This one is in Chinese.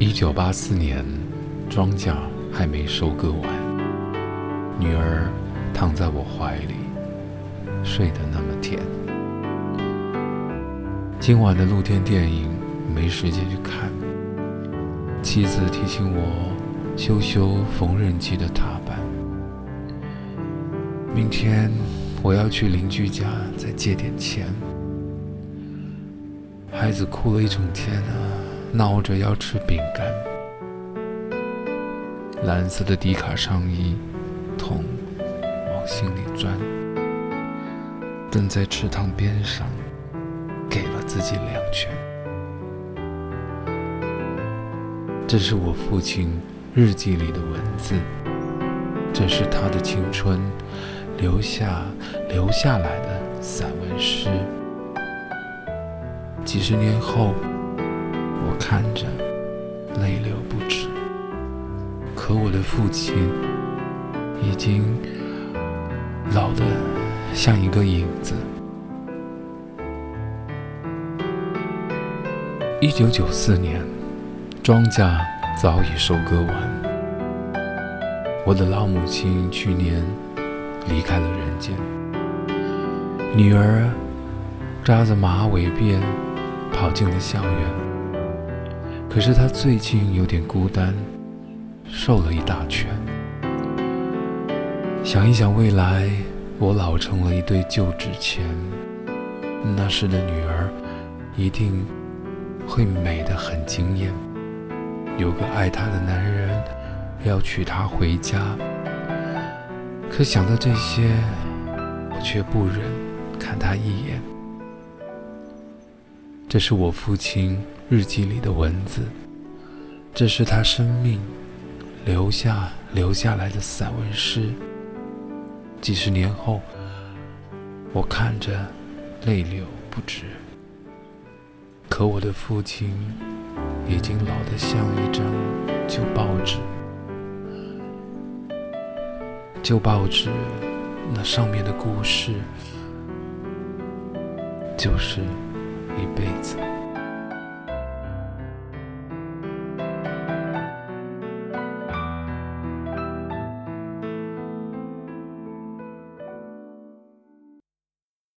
一九八四年，庄稼还没收割完，女儿躺在我怀里，睡得那么甜。今晚的露天电影没时间去看，妻子提醒我修修缝纫机的踏板。明天我要去邻居家再借点钱。孩子哭了一整天啊。闹着要吃饼干，蓝色的迪卡上衣，痛往心里钻。蹲在池塘边上，给了自己两拳。这是我父亲日记里的文字，这是他的青春留下留下来的散文诗。几十年后。看着，泪流不止。可我的父亲已经老得像一个影子。一九九四年，庄稼早已收割完。我的老母亲去年离开了人间，女儿扎着马尾辫跑进了校园。可是他最近有点孤单，瘦了一大圈。想一想未来，我老成了一堆旧纸钱，那时的女儿一定会美得很惊艳。有个爱她的男人要娶她回家，可想到这些，我却不忍看她一眼。这是我父亲日记里的文字，这是他生命留下留下来的散文诗。几十年后，我看着泪流不止。可我的父亲已经老得像一张旧报纸，旧报纸那上面的故事，就是。一辈子。